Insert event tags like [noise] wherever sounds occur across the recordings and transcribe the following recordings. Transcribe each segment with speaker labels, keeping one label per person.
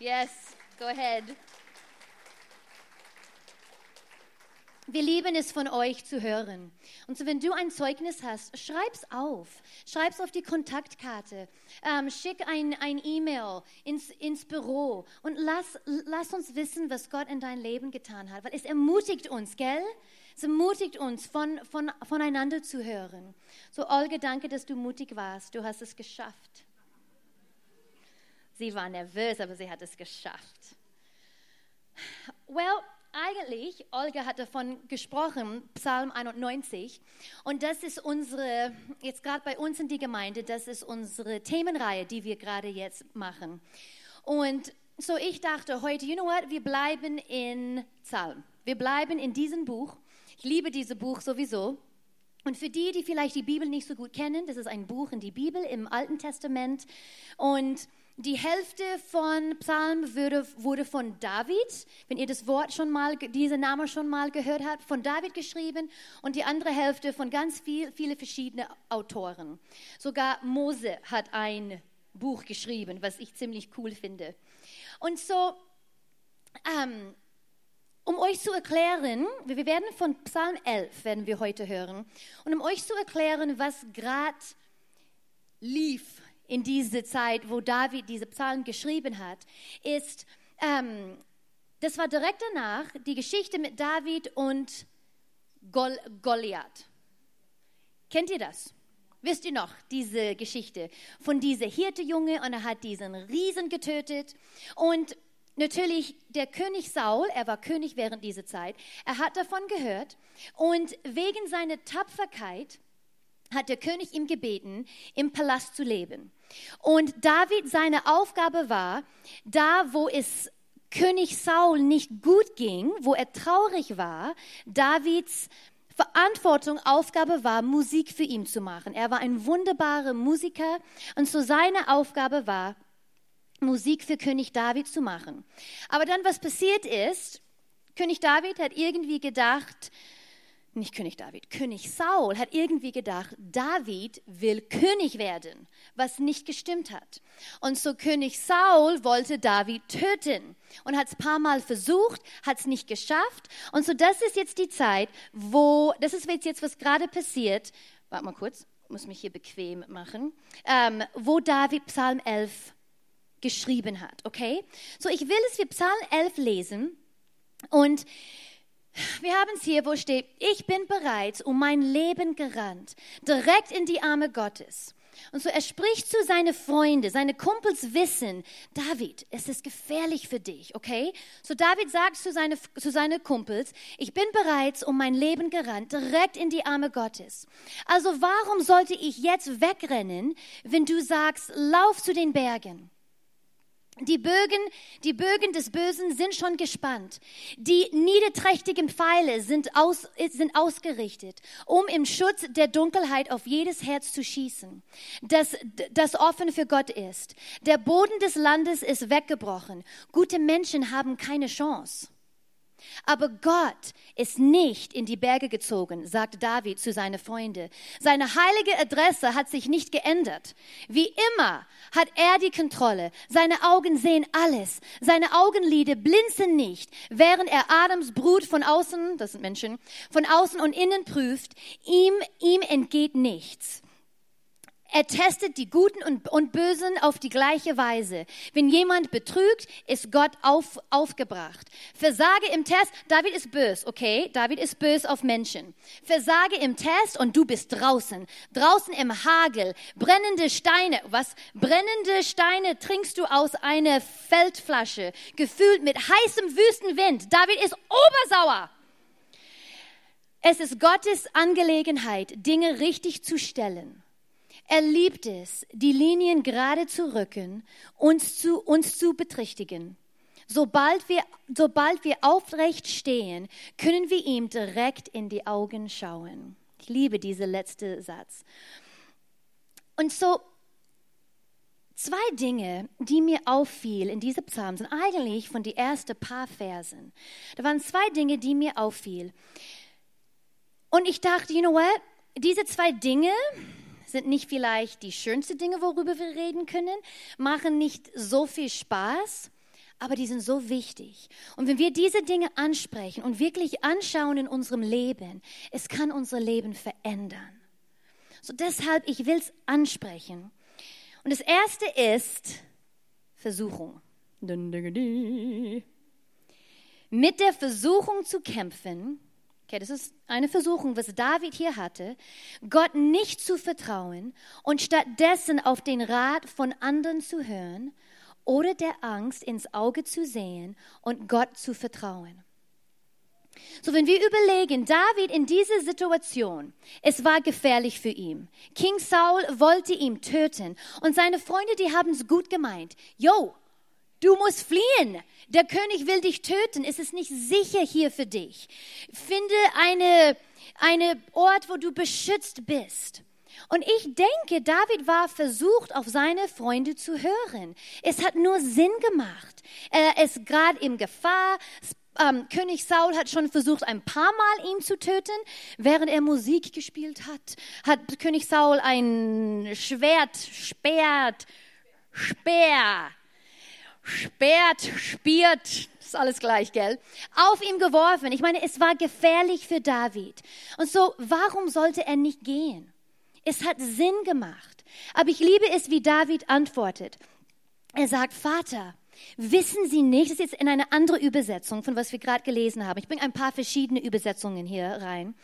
Speaker 1: Yes, go ahead. Wir lieben es von euch zu hören. Und so, wenn du ein Zeugnis hast, schreib's auf. Schreib's auf die Kontaktkarte. Ähm, schick ein, ein E-Mail ins, ins Büro und lass, lass uns wissen, was Gott in dein Leben getan hat. Weil es ermutigt uns, gell? Es ermutigt uns, von, von, voneinander zu hören. So, Olga, danke, dass du mutig warst. Du hast es geschafft. Sie war nervös, aber sie hat es geschafft. Well, eigentlich, Olga hat davon gesprochen, Psalm 91, und das ist unsere, jetzt gerade bei uns in die Gemeinde, das ist unsere Themenreihe, die wir gerade jetzt machen. Und so ich dachte heute, you know what, wir bleiben in Psalm. Wir bleiben in diesem Buch. Ich liebe dieses Buch sowieso. Und für die, die vielleicht die Bibel nicht so gut kennen, das ist ein Buch in die Bibel im Alten Testament. Und die Hälfte von Psalm wurde, wurde, von David, wenn ihr das Wort schon mal, diesen Namen schon mal gehört habt, von David geschrieben und die andere Hälfte von ganz viel, viele verschiedene Autoren. Sogar Mose hat ein Buch geschrieben, was ich ziemlich cool finde. Und so, ähm, um euch zu erklären, wir werden von Psalm 11 werden wir heute hören, und um euch zu erklären, was gerade lief in diese Zeit, wo David diese Psalmen geschrieben hat, ist, ähm, das war direkt danach die Geschichte mit David und Gol Goliath. Kennt ihr das? Wisst ihr noch diese Geschichte von dieser Hirtejunge und er hat diesen Riesen getötet und natürlich der König Saul, er war König während dieser Zeit, er hat davon gehört und wegen seiner Tapferkeit hat der König ihm gebeten, im Palast zu leben. Und David, seine Aufgabe war, da wo es König Saul nicht gut ging, wo er traurig war, Davids Verantwortung, Aufgabe war, Musik für ihn zu machen. Er war ein wunderbarer Musiker und so seine Aufgabe war, Musik für König David zu machen. Aber dann, was passiert ist, König David hat irgendwie gedacht, nicht König David, König Saul hat irgendwie gedacht, David will König werden, was nicht gestimmt hat. Und so König Saul wollte David töten und hat es paar Mal versucht, hat es nicht geschafft. Und so das ist jetzt die Zeit, wo, das ist jetzt, was gerade passiert. Warte mal kurz, muss mich hier bequem machen. Ähm, wo David Psalm 11 geschrieben hat, okay? So ich will, dass wir Psalm 11 lesen und wir haben es hier, wo steht, ich bin bereit, um mein Leben gerannt, direkt in die Arme Gottes. Und so er spricht zu seinen Freunden, seine Kumpels wissen, David, es ist gefährlich für dich, okay? So David sagt zu seinen zu seine Kumpels, ich bin bereit, um mein Leben gerannt, direkt in die Arme Gottes. Also warum sollte ich jetzt wegrennen, wenn du sagst, lauf zu den Bergen? Die Bögen, die Bögen des Bösen sind schon gespannt. Die niederträchtigen Pfeile sind, aus, sind ausgerichtet, um im Schutz der Dunkelheit auf jedes Herz zu schießen, das, das offen für Gott ist. Der Boden des Landes ist weggebrochen. Gute Menschen haben keine Chance. Aber Gott ist nicht in die Berge gezogen, sagte David zu seinen Freunden. Seine heilige Adresse hat sich nicht geändert. Wie immer hat er die Kontrolle. Seine Augen sehen alles. Seine Augenlider blinzen nicht, während er Adams Brut von außen, das sind Menschen, von außen und innen prüft. Ihm, ihm entgeht nichts. Er testet die Guten und, und, Bösen auf die gleiche Weise. Wenn jemand betrügt, ist Gott auf, aufgebracht. Versage im Test, David ist böse, okay? David ist böse auf Menschen. Versage im Test und du bist draußen. Draußen im Hagel. Brennende Steine. Was? Brennende Steine trinkst du aus einer Feldflasche. Gefühlt mit heißem Wüstenwind. David ist obersauer. Es ist Gottes Angelegenheit, Dinge richtig zu stellen. Er liebt es, die Linien gerade zu rücken, uns zu, uns zu betrichtigen. Sobald wir, sobald wir aufrecht stehen, können wir ihm direkt in die Augen schauen. Ich liebe diesen letzten Satz. Und so zwei Dinge, die mir auffiel in diesem Psalm, sind eigentlich von den ersten paar Versen. Da waren zwei Dinge, die mir auffiel. Und ich dachte, you know what? Diese zwei Dinge, sind nicht vielleicht die schönsten Dinge, worüber wir reden können, machen nicht so viel Spaß, aber die sind so wichtig. Und wenn wir diese Dinge ansprechen und wirklich anschauen in unserem Leben, es kann unser Leben verändern. So deshalb, ich will es ansprechen. Und das erste ist Versuchung. Mit der Versuchung zu kämpfen, okay, das ist eine Versuchung, was David hier hatte, Gott nicht zu vertrauen und stattdessen auf den Rat von anderen zu hören oder der Angst ins Auge zu sehen und Gott zu vertrauen. So, wenn wir überlegen, David in dieser Situation, es war gefährlich für ihn. King Saul wollte ihn töten und seine Freunde, die haben es gut gemeint. Yo, du musst fliehen. Der König will dich töten. Es ist nicht sicher hier für dich. Finde eine, eine Ort, wo du beschützt bist. Und ich denke, David war versucht, auf seine Freunde zu hören. Es hat nur Sinn gemacht. Er ist gerade in Gefahr ähm, König Saul hat schon versucht, ein paar Mal ihn zu töten. Während er Musik gespielt hat, hat König Saul ein Schwert, Speert, Speer, Speert, Spiert, ist alles gleich, gell? Auf ihm geworfen. Ich meine, es war gefährlich für David. Und so, warum sollte er nicht gehen? Es hat Sinn gemacht. Aber ich liebe es, wie David antwortet. Er sagt, Vater, Wissen Sie nicht, das ist jetzt in eine andere Übersetzung, von was wir gerade gelesen haben. Ich bringe ein paar verschiedene Übersetzungen hier rein.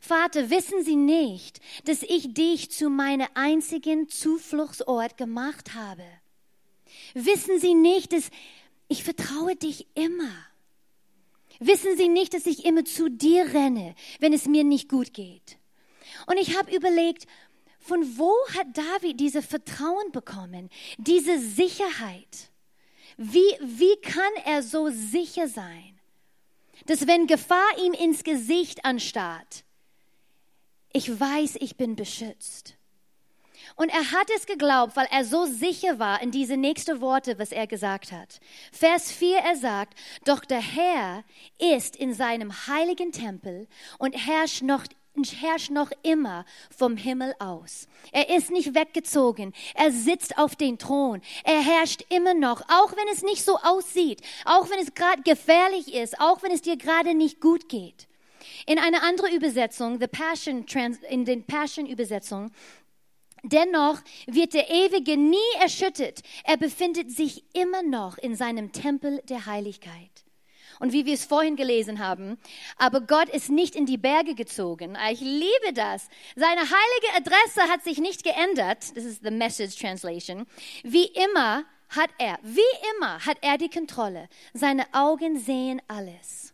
Speaker 1: Vater, wissen Sie nicht, dass ich dich zu meinem einzigen Zufluchtsort gemacht habe? Wissen Sie nicht, dass ich vertraue dich immer? Wissen Sie nicht, dass ich immer zu dir renne, wenn es mir nicht gut geht? Und ich habe überlegt, von wo hat David diese Vertrauen bekommen, diese Sicherheit? Wie, wie kann er so sicher sein, dass wenn Gefahr ihm ins Gesicht anstarrt, ich weiß, ich bin beschützt. Und er hat es geglaubt, weil er so sicher war in diese nächsten Worte, was er gesagt hat. Vers 4, er sagt, doch der Herr ist in seinem heiligen Tempel und herrscht noch herrscht noch immer vom Himmel aus. Er ist nicht weggezogen. Er sitzt auf dem Thron. Er herrscht immer noch, auch wenn es nicht so aussieht, auch wenn es gerade gefährlich ist, auch wenn es dir gerade nicht gut geht. In einer anderen Übersetzung, the Passion, in den Passion-Übersetzungen, Dennoch wird der Ewige nie erschüttert. Er befindet sich immer noch in seinem Tempel der Heiligkeit und wie wir es vorhin gelesen haben. Aber Gott ist nicht in die Berge gezogen. Ich liebe das. Seine heilige Adresse hat sich nicht geändert. Das ist the Message Translation. Wie immer hat er, wie immer hat er die Kontrolle. Seine Augen sehen alles.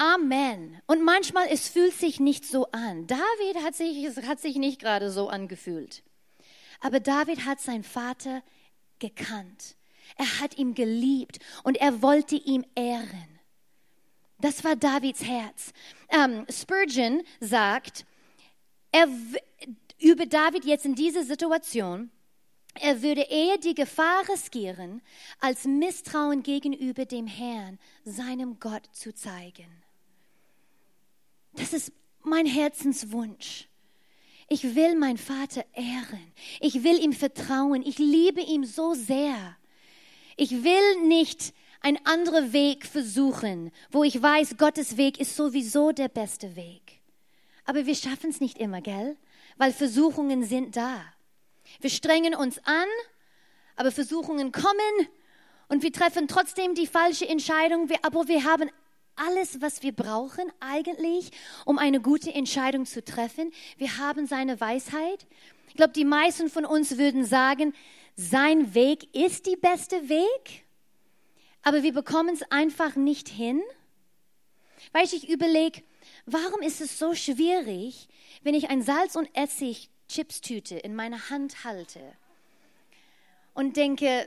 Speaker 1: Amen. Und manchmal es fühlt sich nicht so an. David hat sich, es hat sich nicht gerade so angefühlt. Aber David hat seinen Vater gekannt. Er hat ihn geliebt und er wollte ihm ehren. Das war Davids Herz. Ähm, Spurgeon sagt er, über David jetzt in dieser Situation, er würde eher die Gefahr riskieren, als Misstrauen gegenüber dem Herrn, seinem Gott, zu zeigen. Das ist mein Herzenswunsch. Ich will meinen Vater ehren. Ich will ihm vertrauen. Ich liebe ihn so sehr. Ich will nicht einen anderen Weg versuchen, wo ich weiß, Gottes Weg ist sowieso der beste Weg. Aber wir schaffen es nicht immer, gell? Weil Versuchungen sind da. Wir strengen uns an, aber Versuchungen kommen und wir treffen trotzdem die falsche Entscheidung, aber wir haben alles, was wir brauchen eigentlich, um eine gute Entscheidung zu treffen. Wir haben seine Weisheit. Ich glaube, die meisten von uns würden sagen, sein Weg ist die beste Weg, aber wir bekommen es einfach nicht hin. Weil ich überlege, warum ist es so schwierig, wenn ich ein Salz- und Essig-Chips-Tüte in meiner Hand halte und denke,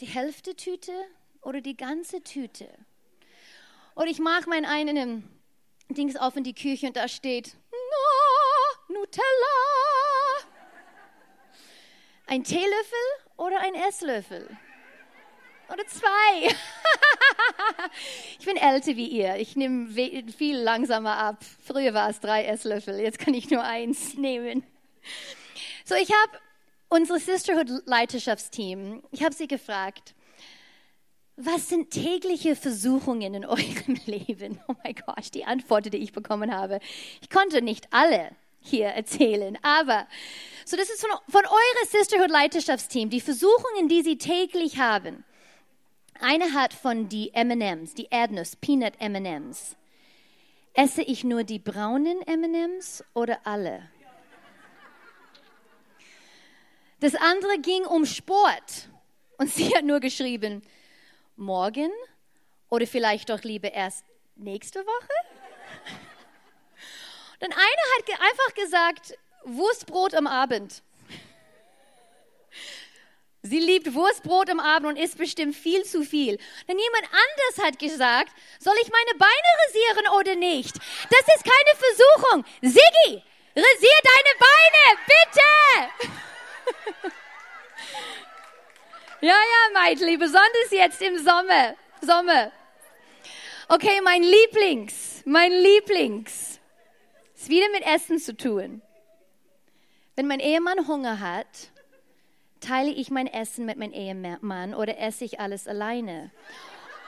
Speaker 1: die Hälfte Tüte oder die ganze Tüte? Oder ich mache mein einen Dings auf in die Küche und da steht, Nutella. Ein Teelöffel oder ein Esslöffel? Oder zwei? [laughs] ich bin älter wie ihr. Ich nehme viel langsamer ab. Früher war es drei Esslöffel, jetzt kann ich nur eins [laughs] nehmen. So, ich habe unsere Sisterhood-Leiterschaftsteam, ich habe sie gefragt, was sind tägliche Versuchungen in eurem [laughs] Leben? Oh mein Gott, die Antwort, die ich bekommen habe. Ich konnte nicht alle hier erzählen, aber so das ist von, von eurer Sisterhood Leiterschaftsteam, die Versuchungen, die sie täglich haben. Eine hat von die M&Ms, die Erdnuss, Peanut M&Ms. Esse ich nur die braunen M&Ms oder alle? Das andere ging um Sport und sie hat nur geschrieben, morgen oder vielleicht doch lieber erst nächste Woche? [laughs] Dann eine hat einfach gesagt, Wurstbrot am Abend. Sie liebt Wurstbrot am Abend und isst bestimmt viel zu viel. Dann jemand anders hat gesagt, soll ich meine Beine rasieren oder nicht? Das ist keine Versuchung. Siggi, rasier deine Beine, bitte! [laughs] ja, ja, Meitli, besonders jetzt im Sommer. Sommer. Okay, mein Lieblings, mein Lieblings. Ist wieder mit Essen zu tun. Wenn mein Ehemann Hunger hat, teile ich mein Essen mit meinem Ehemann oder esse ich alles alleine?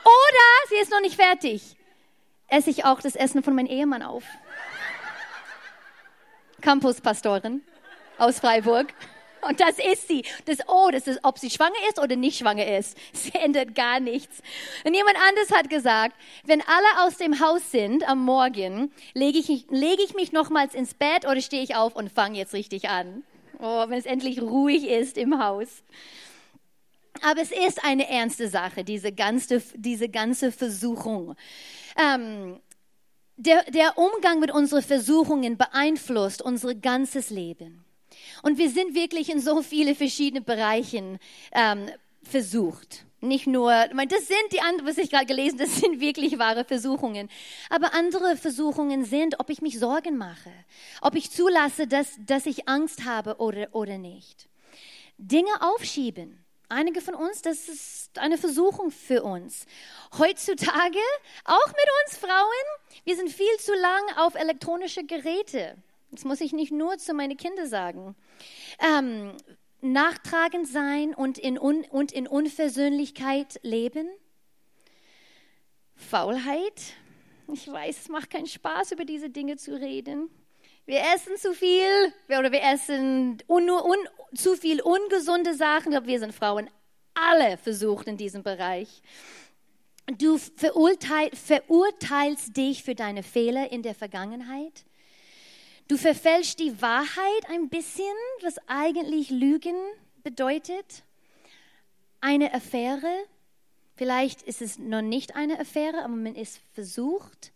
Speaker 1: Oder, sie ist noch nicht fertig, esse ich auch das Essen von meinem Ehemann auf. Campuspastorin aus Freiburg. Und das ist sie. Das Oh, das ist, ob sie schwanger ist oder nicht schwanger ist. [laughs] Es ändert gar nichts. Und jemand anderes hat gesagt, wenn alle aus dem Haus sind am Morgen, lege ich, lege ich mich nochmals ins Bett oder stehe ich auf und fange jetzt richtig an. Oh, wenn es endlich ruhig ist im Haus. Aber es ist eine ernste Sache, diese ganze, diese ganze Versuchung. Ähm, der, der Umgang mit unseren Versuchungen beeinflusst unser ganzes Leben. Und wir sind wirklich in so viele verschiedene Bereichen ähm, versucht. Nicht nur, das sind die anderen, was ich gerade gelesen, das sind wirklich wahre Versuchungen. Aber andere Versuchungen sind, ob ich mich Sorgen mache, ob ich zulasse, dass, dass ich Angst habe oder, oder nicht. Dinge aufschieben. Einige von uns, das ist eine Versuchung für uns. Heutzutage, auch mit uns Frauen, wir sind viel zu lang auf elektronische Geräte. Das muss ich nicht nur zu meinen Kindern sagen. Ähm, nachtragend sein und in, Un und in Unversöhnlichkeit leben. Faulheit. Ich weiß, es macht keinen Spaß, über diese Dinge zu reden. Wir essen zu viel oder wir essen un, un, zu viel ungesunde Sachen. Ich glaube, wir sind Frauen alle versucht in diesem Bereich. Du verurteil, verurteilst dich für deine Fehler in der Vergangenheit. Du verfälschst die Wahrheit ein bisschen, was eigentlich Lügen bedeutet. Eine Affäre, vielleicht ist es noch nicht eine Affäre, aber man ist versucht.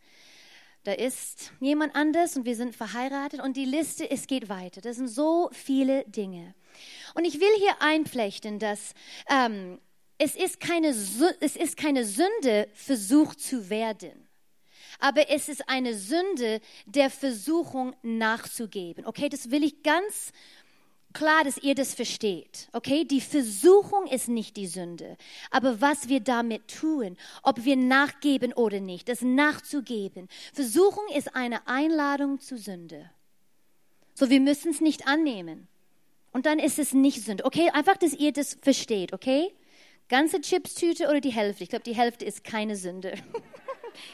Speaker 1: Da ist jemand anders und wir sind verheiratet und die Liste, es geht weiter. Das sind so viele Dinge. Und ich will hier einflechten, dass ähm, es, ist keine, es ist keine Sünde, versucht zu werden aber es ist eine Sünde der Versuchung nachzugeben. Okay, das will ich ganz klar, dass ihr das versteht. Okay, die Versuchung ist nicht die Sünde, aber was wir damit tun, ob wir nachgeben oder nicht, das nachzugeben. Versuchung ist eine Einladung zu Sünde. So, wir müssen es nicht annehmen. Und dann ist es nicht Sünde. Okay, einfach, dass ihr das versteht, okay? Ganze Chipstüte oder die Hälfte? Ich glaube, die Hälfte ist keine Sünde. [laughs]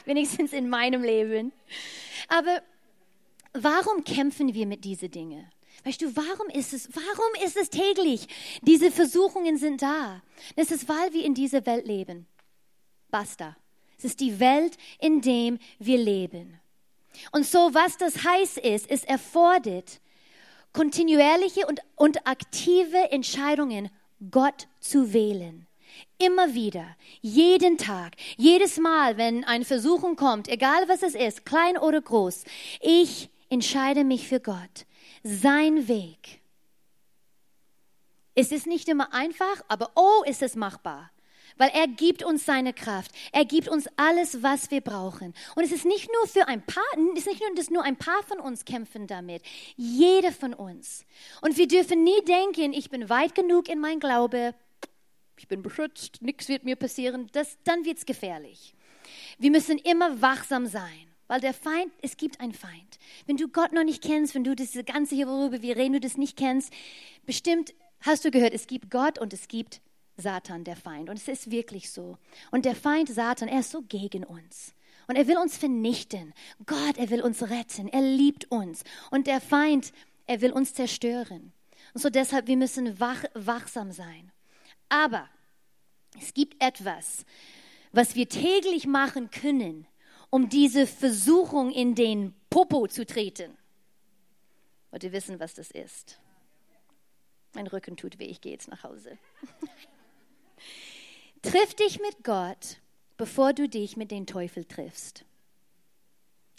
Speaker 1: wenigstens in meinem Leben. Aber warum kämpfen wir mit diesen Dingen? Weißt du, warum ist es, warum ist es täglich? Diese Versuchungen sind da. Das ist, weil wir in dieser Welt leben. Basta. Es ist die Welt, in der wir leben. Und so, was das heißt ist, es erfordert kontinuierliche und, und aktive Entscheidungen, Gott zu wählen. Immer wieder, jeden Tag, jedes Mal, wenn eine Versuchung kommt, egal was es ist, klein oder groß, ich entscheide mich für Gott, sein Weg. Es ist nicht immer einfach, aber oh, ist es machbar. Weil er gibt uns seine Kraft. Er gibt uns alles, was wir brauchen. Und es ist nicht nur für ein paar, es ist nicht nur, dass nur ein paar von uns kämpfen damit. Jeder von uns. Und wir dürfen nie denken, ich bin weit genug in mein Glaube, ich bin beschützt, nichts wird mir passieren, das, dann wird es gefährlich. Wir müssen immer wachsam sein, weil der Feind, es gibt einen Feind. Wenn du Gott noch nicht kennst, wenn du das Ganze hier, worüber wir reden, du das nicht kennst, bestimmt hast du gehört, es gibt Gott und es gibt Satan, der Feind. Und es ist wirklich so. Und der Feind Satan, er ist so gegen uns. Und er will uns vernichten. Gott, er will uns retten. Er liebt uns. Und der Feind, er will uns zerstören. Und so deshalb, wir müssen wach, wachsam sein. Aber es gibt etwas, was wir täglich machen können, um diese Versuchung in den Popo zu treten. Und ihr wissen, was das ist. Mein Rücken tut weh, ich gehe jetzt nach Hause. [laughs] Triff dich mit Gott, bevor du dich mit dem Teufel triffst.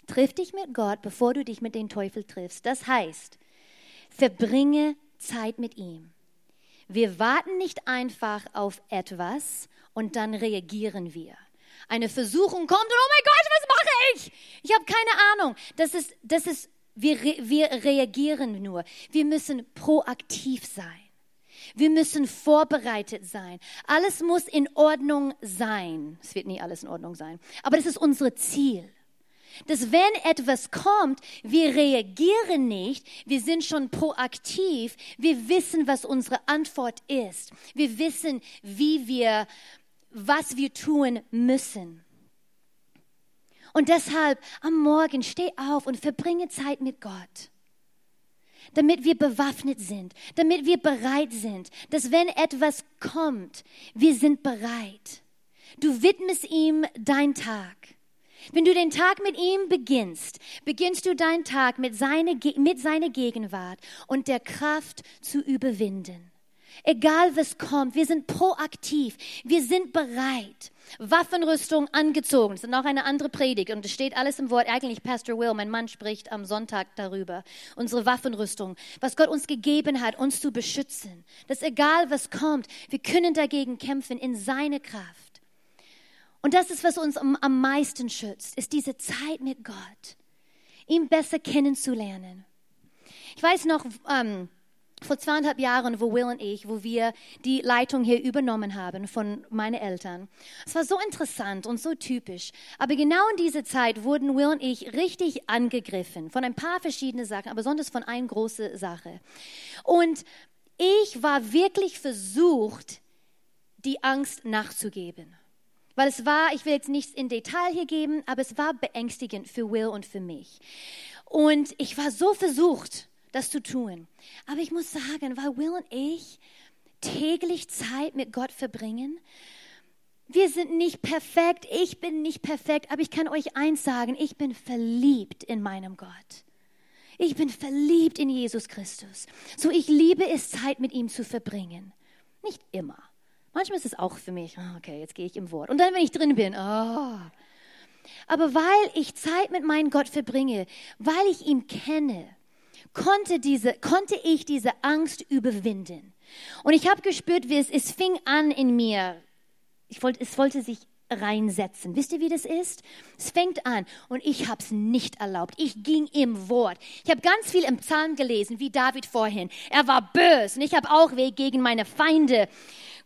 Speaker 1: Triff dich mit Gott, bevor du dich mit dem Teufel triffst. Das heißt, verbringe Zeit mit ihm. Wir warten nicht einfach auf etwas und dann reagieren wir. Eine Versuchung kommt und oh mein Gott, was mache ich? Ich habe keine Ahnung. Das ist, das ist, wir, wir reagieren nur. Wir müssen proaktiv sein. Wir müssen vorbereitet sein. Alles muss in Ordnung sein. Es wird nie alles in Ordnung sein. Aber das ist unser Ziel dass wenn etwas kommt, wir reagieren nicht, wir sind schon proaktiv, wir wissen, was unsere Antwort ist. Wir wissen, wie wir, was wir tun müssen. Und deshalb am Morgen steh auf und verbringe Zeit mit Gott damit wir bewaffnet sind, damit wir bereit sind, dass wenn etwas kommt, wir sind bereit. Du widmest ihm dein Tag. Wenn du den Tag mit ihm beginnst, beginnst du deinen Tag mit seiner, mit seiner Gegenwart und der Kraft zu überwinden. Egal was kommt, wir sind proaktiv, wir sind bereit. Waffenrüstung angezogen. Das ist noch eine andere Predigt und es steht alles im Wort. Eigentlich Pastor Will, mein Mann, spricht am Sonntag darüber. Unsere Waffenrüstung, was Gott uns gegeben hat, uns zu beschützen. Dass egal was kommt, wir können dagegen kämpfen in seine Kraft. Und das ist, was uns am, meisten schützt, ist diese Zeit mit Gott, ihn besser kennenzulernen. Ich weiß noch, ähm, vor zweieinhalb Jahren, wo Will und ich, wo wir die Leitung hier übernommen haben von meinen Eltern. Es war so interessant und so typisch. Aber genau in dieser Zeit wurden Will und ich richtig angegriffen von ein paar verschiedenen Sachen, aber besonders von einer großen Sache. Und ich war wirklich versucht, die Angst nachzugeben. Weil es war, ich will jetzt nichts in Detail hier geben, aber es war beängstigend für Will und für mich. Und ich war so versucht, das zu tun. Aber ich muss sagen, weil Will und ich täglich Zeit mit Gott verbringen, wir sind nicht perfekt, ich bin nicht perfekt, aber ich kann euch eins sagen, ich bin verliebt in meinem Gott. Ich bin verliebt in Jesus Christus. So ich liebe es, Zeit mit ihm zu verbringen. Nicht immer. Manchmal ist es auch für mich, ah, okay, jetzt gehe ich im Wort. Und dann, wenn ich drin bin, oh. Aber weil ich Zeit mit meinem Gott verbringe, weil ich ihn kenne, konnte, diese, konnte ich diese Angst überwinden. Und ich habe gespürt, wie es, es fing an in mir. Ich wollte, es wollte sich reinsetzen. Wisst ihr, wie das ist? Es fängt an und ich habe es nicht erlaubt. Ich ging im Wort. Ich habe ganz viel im Psalm gelesen, wie David vorhin. Er war böse und ich habe auch Weg gegen meine Feinde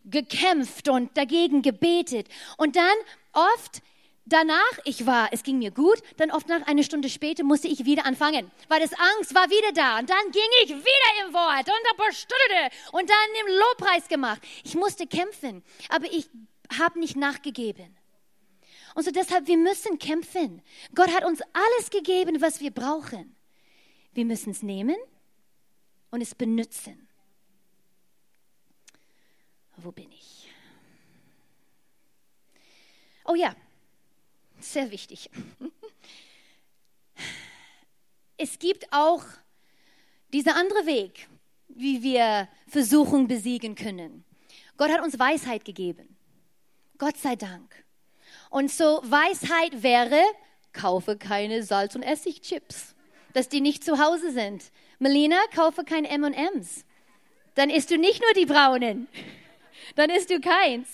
Speaker 1: gekämpft und dagegen gebetet. Und dann oft danach, ich war, es ging mir gut, dann oft nach einer Stunde später musste ich wieder anfangen, weil das Angst war wieder da. Und dann ging ich wieder im Wort und Stunden und dann im Lobpreis gemacht. Ich musste kämpfen, aber ich habe nicht nachgegeben. Und so deshalb, wir müssen kämpfen. Gott hat uns alles gegeben, was wir brauchen. Wir müssen es nehmen und es benutzen. Wo bin ich? Oh ja, sehr wichtig. Es gibt auch dieser andere Weg, wie wir Versuchung besiegen können. Gott hat uns Weisheit gegeben. Gott sei Dank. Und so Weisheit wäre, kaufe keine Salz- und Essigchips, dass die nicht zu Hause sind. Melina, kaufe kein M&Ms. Dann isst du nicht nur die braunen dann isst du keins.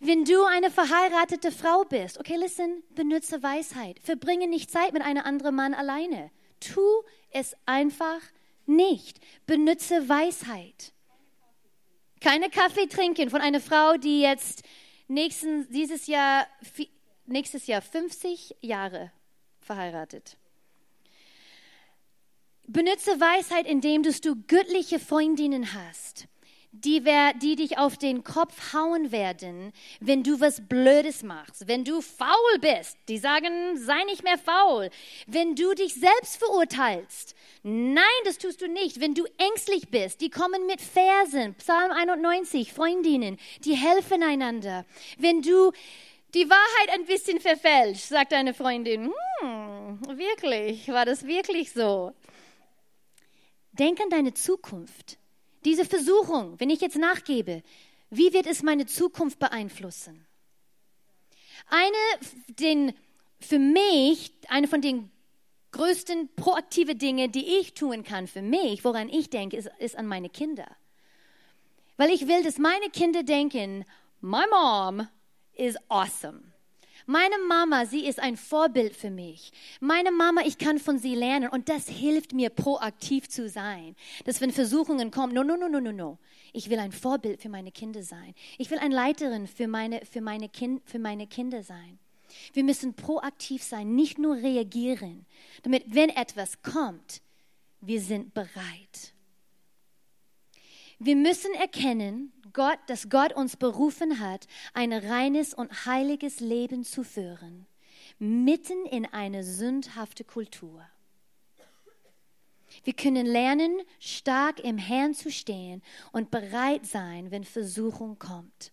Speaker 1: Wenn du eine verheiratete Frau bist, okay, listen, benutze Weisheit. Verbringe nicht Zeit mit einem anderen Mann alleine. Tu es einfach nicht. Benutze Weisheit. Keine Kaffee trinken von einer Frau, die jetzt nächsten, dieses Jahr, nächstes Jahr 50 Jahre verheiratet. Benutze Weisheit, indem du göttliche Freundinnen hast die, wer, die dich auf den Kopf hauen werden, wenn du was Blödes machst, wenn du faul bist. Die sagen, sei nicht mehr faul. Wenn du dich selbst verurteilst. Nein, das tust du nicht. Wenn du ängstlich bist, die kommen mit Versen. Psalm 91, Freundinnen, die helfen einander. Wenn du die Wahrheit ein bisschen verfälscht, sagt eine Freundin, hm, wirklich, war das wirklich so? Denk an deine Zukunft. Diese Versuchung, wenn ich jetzt nachgebe, wie wird es meine Zukunft beeinflussen? Eine, den, für mich, eine von den größten proaktive Dinge, die ich tun kann für mich, woran ich denke, ist, ist an meine Kinder. Weil ich will, dass meine Kinder denken, my mom is awesome. Meine Mama, sie ist ein Vorbild für mich. Meine Mama, ich kann von sie lernen und das hilft mir proaktiv zu sein. Dass wenn Versuchungen kommen, no, no, no, no, no, no. Ich will ein Vorbild für meine Kinder sein. Ich will eine Leiterin für meine, für meine, kind, für meine Kinder sein. Wir müssen proaktiv sein, nicht nur reagieren, damit wenn etwas kommt, wir sind bereit. Wir müssen erkennen, Gott, dass Gott uns berufen hat, ein reines und heiliges Leben zu führen, mitten in eine sündhafte Kultur. Wir können lernen, stark im Herrn zu stehen und bereit sein, wenn Versuchung kommt.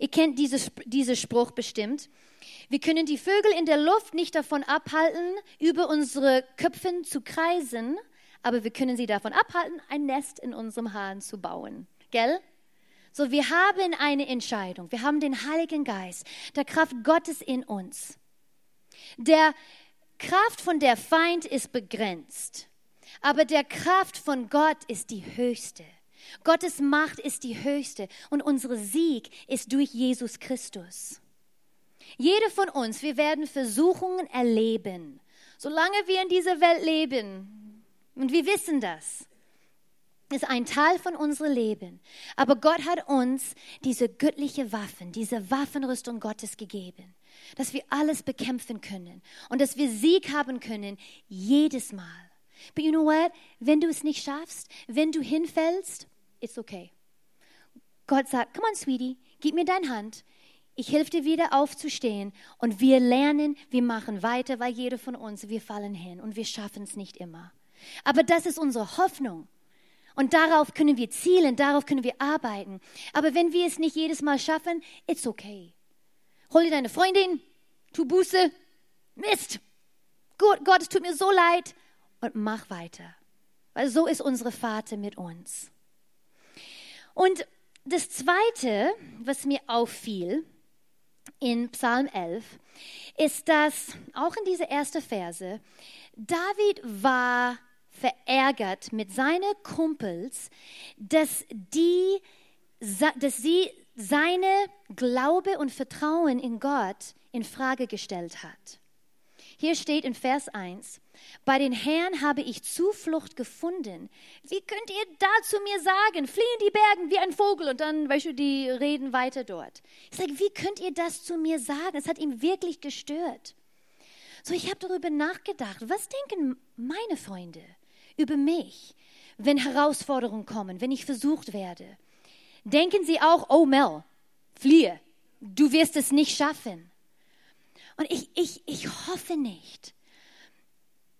Speaker 1: Ihr kennt dieses, diesen Spruch bestimmt. Wir können die Vögel in der Luft nicht davon abhalten, über unsere Köpfen zu kreisen, aber wir können sie davon abhalten, ein Nest in unserem Hahn zu bauen. Gell? So, wir haben eine Entscheidung. Wir haben den Heiligen Geist, der Kraft Gottes in uns. Der Kraft von der Feind ist begrenzt, aber der Kraft von Gott ist die höchste. Gottes Macht ist die höchste und unser Sieg ist durch Jesus Christus. Jede von uns, wir werden Versuchungen erleben, solange wir in dieser Welt leben. Und wir wissen das ist ein Teil von unserem Leben. Aber Gott hat uns diese göttliche Waffen, diese Waffenrüstung Gottes gegeben, dass wir alles bekämpfen können und dass wir Sieg haben können jedes Mal. But you know what? Wenn du es nicht schaffst, wenn du hinfällst, it's okay. Gott sagt, come on, Sweetie, gib mir deine Hand. Ich helfe dir wieder aufzustehen und wir lernen, wir machen weiter, weil jeder von uns, wir fallen hin und wir schaffen es nicht immer. Aber das ist unsere Hoffnung. Und darauf können wir zielen, darauf können wir arbeiten. Aber wenn wir es nicht jedes Mal schaffen, it's okay. Hol dir deine Freundin, tu Buße, Mist. Gut, Gott, es tut mir so leid und mach weiter. Weil so ist unsere Vater mit uns. Und das Zweite, was mir auffiel in Psalm 11, ist, dass auch in dieser ersten Verse, David war verärgert mit seinen Kumpels, dass, die, dass sie seine Glaube und Vertrauen in Gott in Frage gestellt hat. Hier steht in Vers 1, bei den Herrn habe ich Zuflucht gefunden. Wie könnt ihr da zu mir sagen, fliehen die Bergen wie ein Vogel und dann, weißt du, die reden weiter dort. Ich sage, wie könnt ihr das zu mir sagen? Es hat ihn wirklich gestört. So, ich habe darüber nachgedacht, was denken meine Freunde? Über mich, wenn Herausforderungen kommen, wenn ich versucht werde? Denken Sie auch, oh Mel, fliehe, du wirst es nicht schaffen. Und ich, ich, ich hoffe nicht.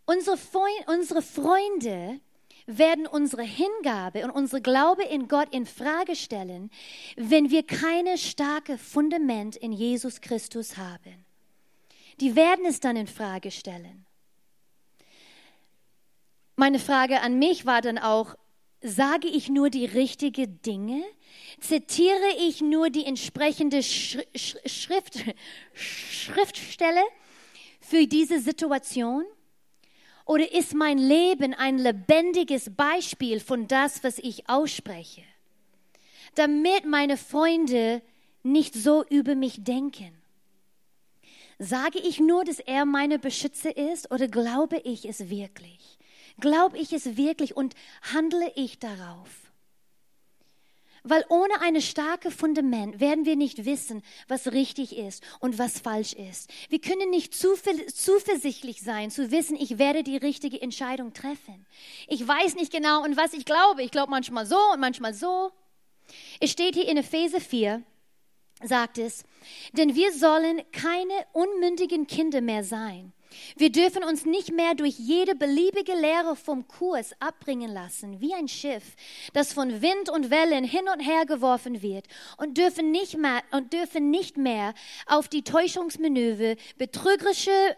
Speaker 1: Unsere, Freund, unsere Freunde werden unsere Hingabe und unsere Glaube in Gott in Frage stellen, wenn wir keine starke Fundament in Jesus Christus haben. Die werden es dann in Frage stellen. Meine Frage an mich war dann auch, sage ich nur die richtigen Dinge? Zitiere ich nur die entsprechende Schrift, Schriftstelle für diese Situation? Oder ist mein Leben ein lebendiges Beispiel von das, was ich ausspreche? Damit meine Freunde nicht so über mich denken. Sage ich nur, dass er meine Beschützer ist oder glaube ich es wirklich? Glaube ich es wirklich und handle ich darauf? Weil ohne ein starkes Fundament werden wir nicht wissen, was richtig ist und was falsch ist. Wir können nicht zuversichtlich sein, zu wissen, ich werde die richtige Entscheidung treffen. Ich weiß nicht genau, und was ich glaube. Ich glaube manchmal so und manchmal so. Es steht hier in Epheser 4, sagt es, denn wir sollen keine unmündigen Kinder mehr sein. Wir dürfen uns nicht mehr durch jede beliebige Lehre vom Kurs abbringen lassen, wie ein Schiff, das von Wind und Wellen hin und her geworfen wird, und dürfen nicht mehr, und dürfen nicht mehr auf die Täuschungsmanöver betrügerische,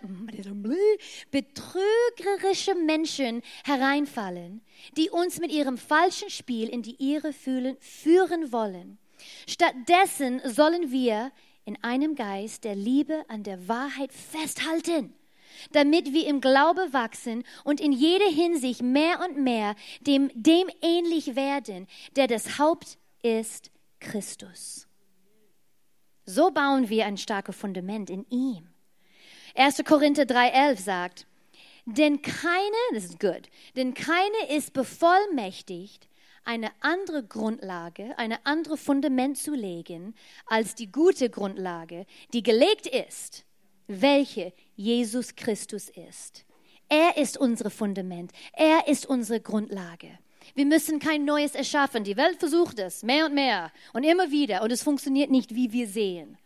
Speaker 1: betrügerische Menschen hereinfallen, die uns mit ihrem falschen Spiel in die Irre fühlen, führen wollen. Stattdessen sollen wir in einem Geist der Liebe an der Wahrheit festhalten, damit wir im Glaube wachsen und in jeder Hinsicht mehr und mehr dem, dem ähnlich werden, der das Haupt ist, Christus. So bauen wir ein starkes Fundament in ihm. 1. Korinther 3,11 sagt, denn keine, das ist gut, denn keine ist bevollmächtigt, eine andere Grundlage, eine andere Fundament zu legen als die gute Grundlage, die gelegt ist, welche Jesus Christus ist. Er ist unser Fundament, er ist unsere Grundlage. Wir müssen kein Neues erschaffen. Die Welt versucht es mehr und mehr und immer wieder und es funktioniert nicht, wie wir sehen.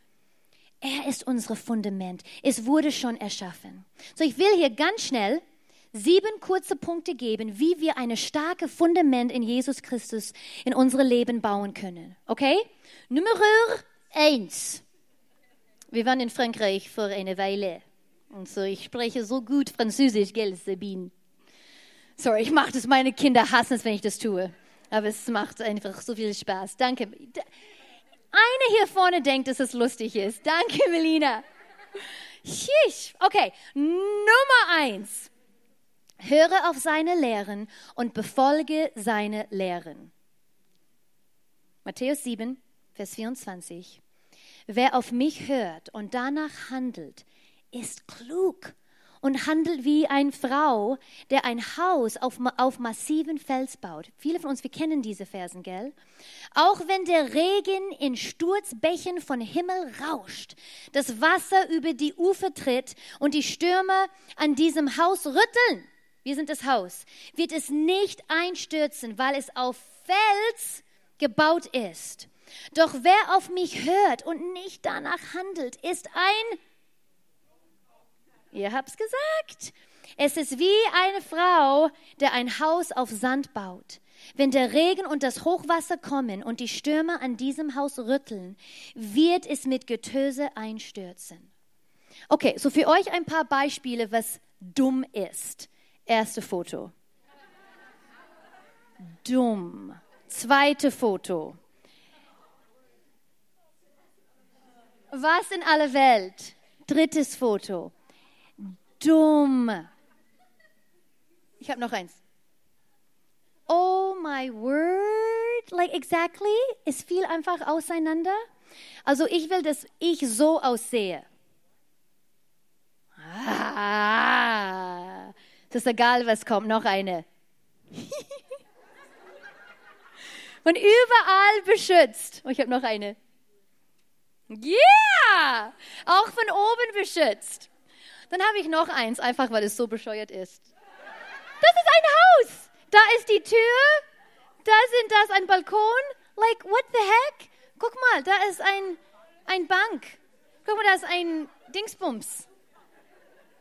Speaker 1: Er ist unser Fundament. Es wurde schon erschaffen. So, ich will hier ganz schnell sieben kurze Punkte geben, wie wir ein starkes Fundament in Jesus Christus in unser Leben bauen können. Okay? Nummer eins. Wir waren in Frankreich vor einer Weile. Und so, ich spreche so gut Französisch, gell, Sabine? Sorry, ich mache das, meine Kinder hassen es, wenn ich das tue. Aber es macht einfach so viel Spaß. Danke. Eine hier vorne denkt, dass es lustig ist. Danke, Melina. Okay, Nummer eins. Höre auf seine Lehren und befolge seine Lehren. Matthäus 7, Vers 24. Wer auf mich hört und danach handelt, ist klug und handelt wie eine Frau, der ein Haus auf, auf massiven Fels baut. Viele von uns, wir kennen diese Versen, gell? Auch wenn der Regen in Sturzbächen von Himmel rauscht, das Wasser über die Ufer tritt und die Stürme an diesem Haus rütteln, wir sind das Haus, wird es nicht einstürzen, weil es auf Fels gebaut ist. Doch wer auf mich hört und nicht danach handelt, ist ein Ihr habt's gesagt. Es ist wie eine Frau, der ein Haus auf Sand baut. Wenn der Regen und das Hochwasser kommen und die Stürme an diesem Haus rütteln, wird es mit Getöse einstürzen. Okay, so für euch ein paar Beispiele, was dumm ist. Erste Foto. Dumm. Zweite Foto. Was in aller Welt? Drittes Foto dumm. Ich habe noch eins. Oh my word, like exactly, es fiel einfach auseinander. Also ich will, dass ich so aussehe. Ah, es ist egal, was kommt, noch eine. [laughs] Und überall beschützt. Oh, ich habe noch eine. Yeah! Auch von oben beschützt. Dann habe ich noch eins, einfach weil es so bescheuert ist. Das ist ein Haus. Da ist die Tür. Da sind das ein Balkon. Like, what the heck? Guck mal, da ist ein, ein Bank. Guck mal, da ist ein Dingsbums.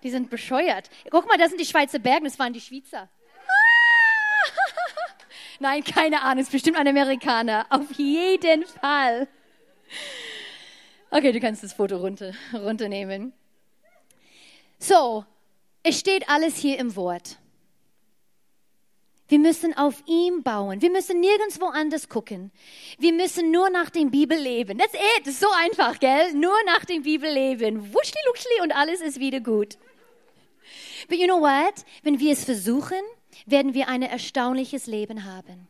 Speaker 1: Die sind bescheuert. Guck mal, da sind die Schweizer Berge, das waren die Schweizer. [laughs] Nein, keine Ahnung, ist bestimmt ein Amerikaner. Auf jeden Fall. Okay, du kannst das Foto runter, runternehmen. So, es steht alles hier im Wort. Wir müssen auf ihm bauen. Wir müssen nirgendwo anders gucken. Wir müssen nur nach dem Bibel leben. That's it. Das ist so einfach, gell? Nur nach dem Bibel leben. Wuschli, luschli und alles ist wieder gut. But you know what? Wenn wir es versuchen, werden wir ein erstaunliches Leben haben.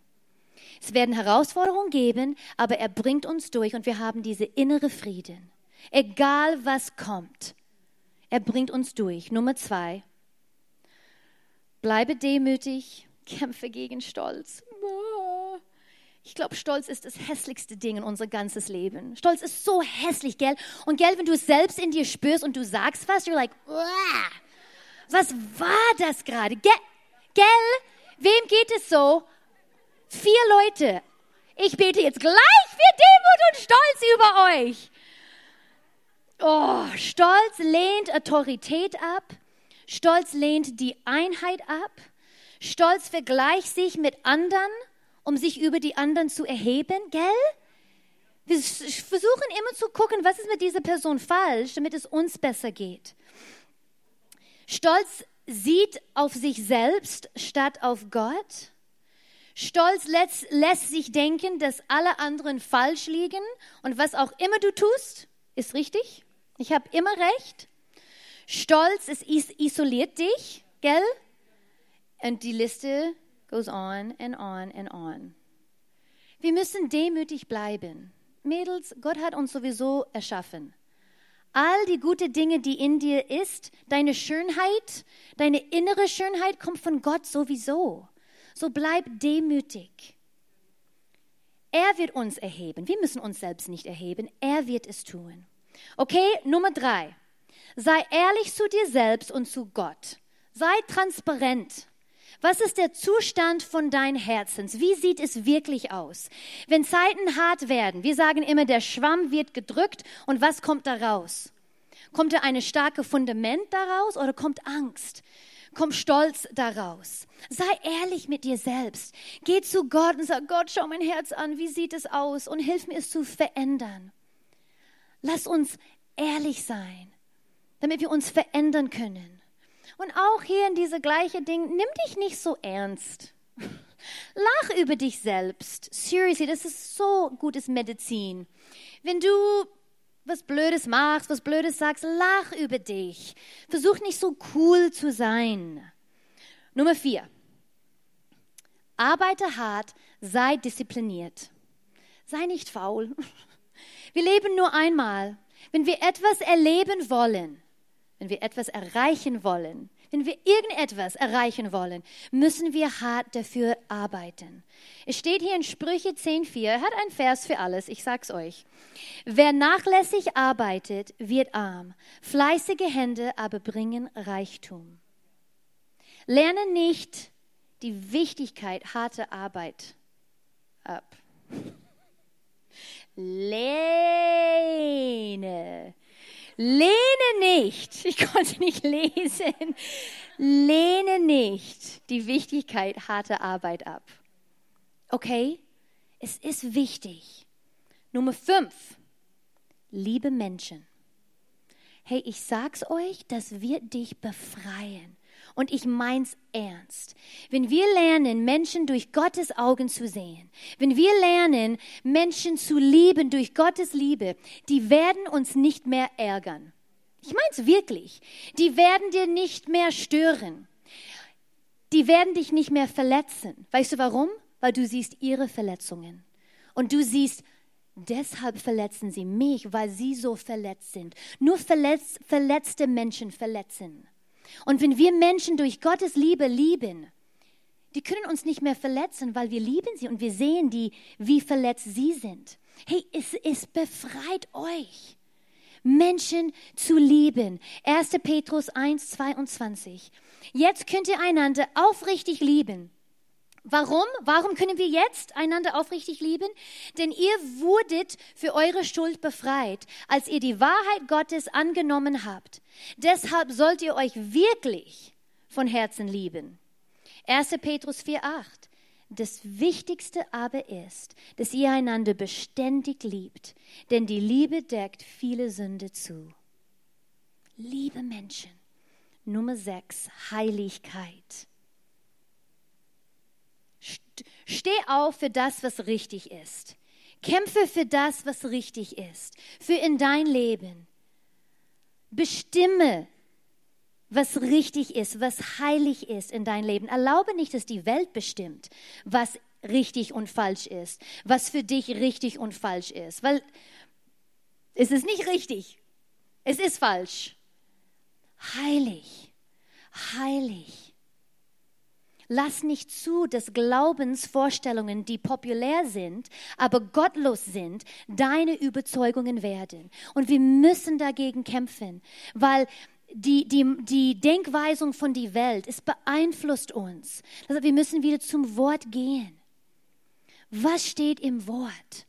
Speaker 1: Es werden Herausforderungen geben, aber er bringt uns durch und wir haben diese innere Frieden. Egal was kommt. Er bringt uns durch. Nummer zwei. Bleibe demütig, kämpfe gegen Stolz. Ich glaube, Stolz ist das hässlichste Ding in unser ganzes Leben. Stolz ist so hässlich, gell? Und gell, wenn du es selbst in dir spürst und du sagst was, you're like, was war das gerade? Gell? Wem geht es so? Vier Leute Ich bete jetzt gleich für Demut und Stolz über euch. Oh, Stolz lehnt Autorität ab. Stolz lehnt die Einheit ab. Stolz vergleicht sich mit anderen, um sich über die anderen zu erheben, gell? Wir versuchen immer zu gucken, was ist mit dieser Person falsch, damit es uns besser geht. Stolz sieht auf sich selbst statt auf Gott. Stolz lässt, lässt sich denken, dass alle anderen falsch liegen und was auch immer du tust, ist richtig. Ich habe immer recht. Stolz es isoliert dich, gell? Und die Liste goes on and on and on. Wir müssen demütig bleiben. Mädels, Gott hat uns sowieso erschaffen. All die guten Dinge, die in dir ist, deine Schönheit, deine innere Schönheit kommt von Gott sowieso. So bleib demütig. Er wird uns erheben. Wir müssen uns selbst nicht erheben. Er wird es tun. Okay, Nummer drei. Sei ehrlich zu dir selbst und zu Gott. Sei transparent. Was ist der Zustand von dein Herzens? Wie sieht es wirklich aus? Wenn Zeiten hart werden, wir sagen immer, der Schwamm wird gedrückt und was kommt da raus? Kommt da eine starke Fundament daraus oder kommt Angst? Kommt Stolz daraus? Sei ehrlich mit dir selbst. Geh zu Gott und sag, Gott, schau mein Herz an, wie sieht es aus und hilf mir es zu verändern. Lass uns ehrlich sein, damit wir uns verändern können. Und auch hier in diese gleiche Ding, nimm dich nicht so ernst. [laughs] Lach über dich selbst. Seriously, das ist so gutes Medizin. Wenn du was Blödes machst, was Blödes sagst, lach über dich. Versuch nicht so cool zu sein. Nummer vier. Arbeite hart, sei diszipliniert. Sei nicht faul. [laughs] Wir leben nur einmal. Wenn wir etwas erleben wollen, wenn wir etwas erreichen wollen, wenn wir irgendetwas erreichen wollen, müssen wir hart dafür arbeiten. Es steht hier in Sprüche 10.4, hat ein Vers für alles, ich sag's euch. Wer nachlässig arbeitet, wird arm. Fleißige Hände aber bringen Reichtum. Lerne nicht die Wichtigkeit harter Arbeit ab. [laughs] Lehne. Lehne nicht, [laughs] ich konnte nicht lesen, lehne nicht die Wichtigkeit harter Arbeit ab. Okay? Es ist wichtig. Nummer fünf, liebe Menschen. Hey, ich sag's euch, das wird dich befreien. Und ich mein's ernst. Wenn wir lernen, Menschen durch Gottes Augen zu sehen, wenn wir lernen, Menschen zu lieben durch Gottes Liebe, die werden uns nicht mehr ärgern. Ich mein's wirklich. Die werden dir nicht mehr stören. Die werden dich nicht mehr verletzen. Weißt du warum? Weil du siehst ihre Verletzungen. Und du siehst, Deshalb verletzen sie mich, weil sie so verletzt sind. Nur verletz, verletzte Menschen verletzen. Und wenn wir Menschen durch Gottes Liebe lieben, die können uns nicht mehr verletzen, weil wir lieben sie und wir sehen die, wie verletzt sie sind. Hey, es, es befreit euch, Menschen zu lieben. 1. Petrus 1, 22. Jetzt könnt ihr einander aufrichtig lieben Warum? Warum können wir jetzt einander aufrichtig lieben? Denn ihr wurdet für eure Schuld befreit, als ihr die Wahrheit Gottes angenommen habt. Deshalb sollt ihr euch wirklich von Herzen lieben. 1. Petrus 4.8. Das Wichtigste aber ist, dass ihr einander beständig liebt, denn die Liebe deckt viele Sünde zu. Liebe Menschen. Nummer 6. Heiligkeit. Steh auf für das, was richtig ist. Kämpfe für das, was richtig ist, für in dein Leben. Bestimme, was richtig ist, was heilig ist in dein Leben. Erlaube nicht, dass die Welt bestimmt, was richtig und falsch ist, was für dich richtig und falsch ist, weil es ist nicht richtig, es ist falsch. Heilig, heilig. Lass nicht zu, dass Glaubensvorstellungen, die populär sind, aber gottlos sind, deine Überzeugungen werden. Und wir müssen dagegen kämpfen, weil die, die, die Denkweisung von der Welt, es beeinflusst uns. Also wir müssen wieder zum Wort gehen. Was steht im Wort?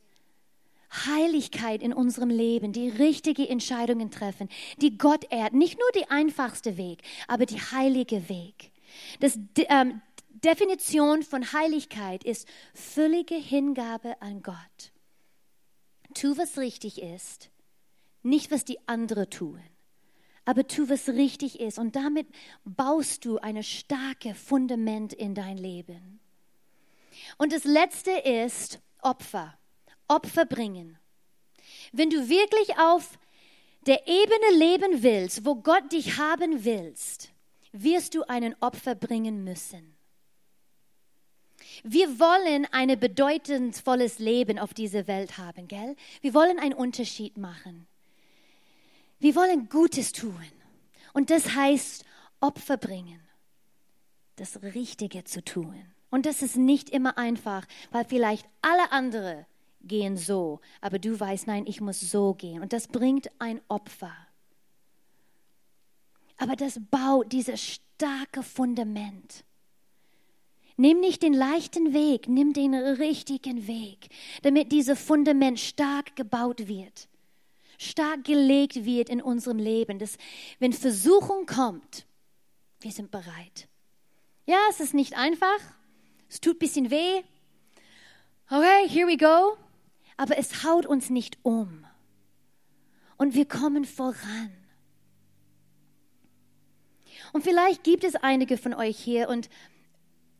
Speaker 1: Heiligkeit in unserem Leben, die richtige Entscheidungen treffen, die Gott ehrt. Nicht nur der einfachste Weg, aber der heilige Weg. Das ähm, Definition von Heiligkeit ist völlige Hingabe an Gott. Tu, was richtig ist, nicht was die anderen tun, aber tu, was richtig ist. Und damit baust du ein starkes Fundament in dein Leben. Und das Letzte ist Opfer. Opfer bringen. Wenn du wirklich auf der Ebene leben willst, wo Gott dich haben willst, wirst du einen Opfer bringen müssen. Wir wollen ein bedeutungsvolles Leben auf dieser Welt haben, gell? Wir wollen einen Unterschied machen. Wir wollen Gutes tun. Und das heißt Opfer bringen, das Richtige zu tun. Und das ist nicht immer einfach, weil vielleicht alle anderen gehen so, aber du weißt, nein, ich muss so gehen. Und das bringt ein Opfer. Aber das baut dieses starke Fundament. Nimm nicht den leichten Weg, nimm den richtigen Weg, damit dieses Fundament stark gebaut wird, stark gelegt wird in unserem Leben. Dass, wenn Versuchung kommt, wir sind bereit. Ja, es ist nicht einfach, es tut ein bisschen weh. Okay, here we go. Aber es haut uns nicht um. Und wir kommen voran. Und vielleicht gibt es einige von euch hier und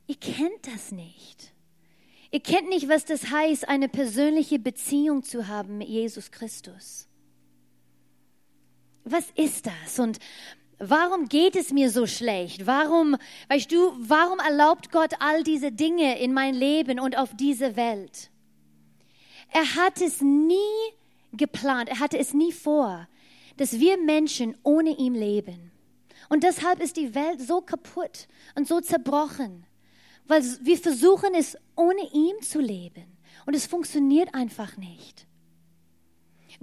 Speaker 1: Ihr kennt das nicht. Ihr kennt nicht, was das heißt, eine persönliche Beziehung zu haben mit Jesus Christus. Was ist das? Und warum geht es mir so schlecht? Warum, weißt du, warum erlaubt Gott all diese Dinge in mein Leben und auf diese Welt? Er hat es nie geplant, er hatte es nie vor, dass wir Menschen ohne ihn leben. Und deshalb ist die Welt so kaputt und so zerbrochen weil wir versuchen es ohne ihm zu leben und es funktioniert einfach nicht.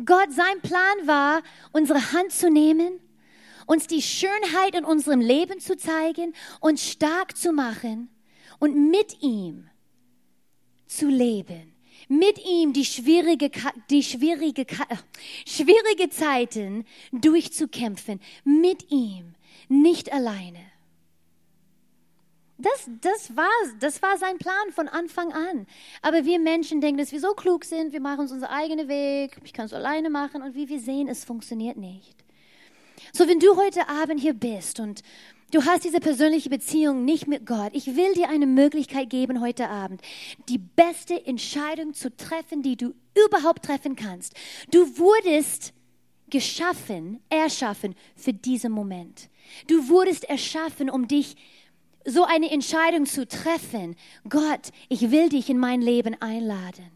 Speaker 1: Gott, sein Plan war, unsere Hand zu nehmen, uns die Schönheit in unserem Leben zu zeigen, uns stark zu machen und mit ihm zu leben. Mit ihm die schwierige, die schwierige, schwierige Zeiten durchzukämpfen. Mit ihm, nicht alleine. Das, das, war, das war sein Plan von Anfang an. Aber wir Menschen denken, dass wir so klug sind, wir machen uns unseren eigenen Weg, ich kann es alleine machen und wie wir sehen, es funktioniert nicht. So, wenn du heute Abend hier bist und du hast diese persönliche Beziehung nicht mit Gott, ich will dir eine Möglichkeit geben heute Abend, die beste Entscheidung zu treffen, die du überhaupt treffen kannst. Du wurdest geschaffen, erschaffen für diesen Moment. Du wurdest erschaffen, um dich zu so eine Entscheidung zu treffen, Gott, ich will dich in mein Leben einladen.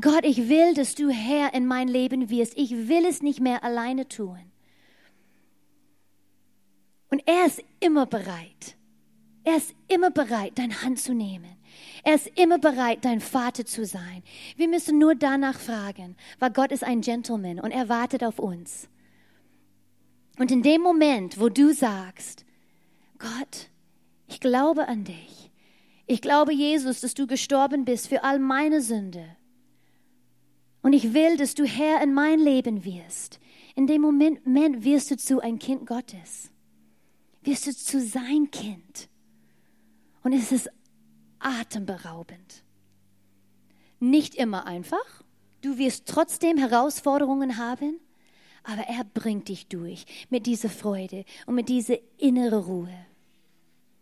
Speaker 1: Gott, ich will, dass du Herr in mein Leben wirst. Ich will es nicht mehr alleine tun. Und er ist immer bereit. Er ist immer bereit, deine Hand zu nehmen. Er ist immer bereit, dein Vater zu sein. Wir müssen nur danach fragen, weil Gott ist ein Gentleman und er wartet auf uns. Und in dem Moment, wo du sagst, Gott, ich glaube an dich. Ich glaube, Jesus, dass du gestorben bist für all meine Sünde. Und ich will, dass du Herr in mein Leben wirst. In dem Moment, wirst du zu ein Kind Gottes. Wirst du zu sein Kind. Und es ist atemberaubend. Nicht immer einfach. Du wirst trotzdem Herausforderungen haben, aber er bringt dich durch mit dieser Freude und mit dieser inneren Ruhe.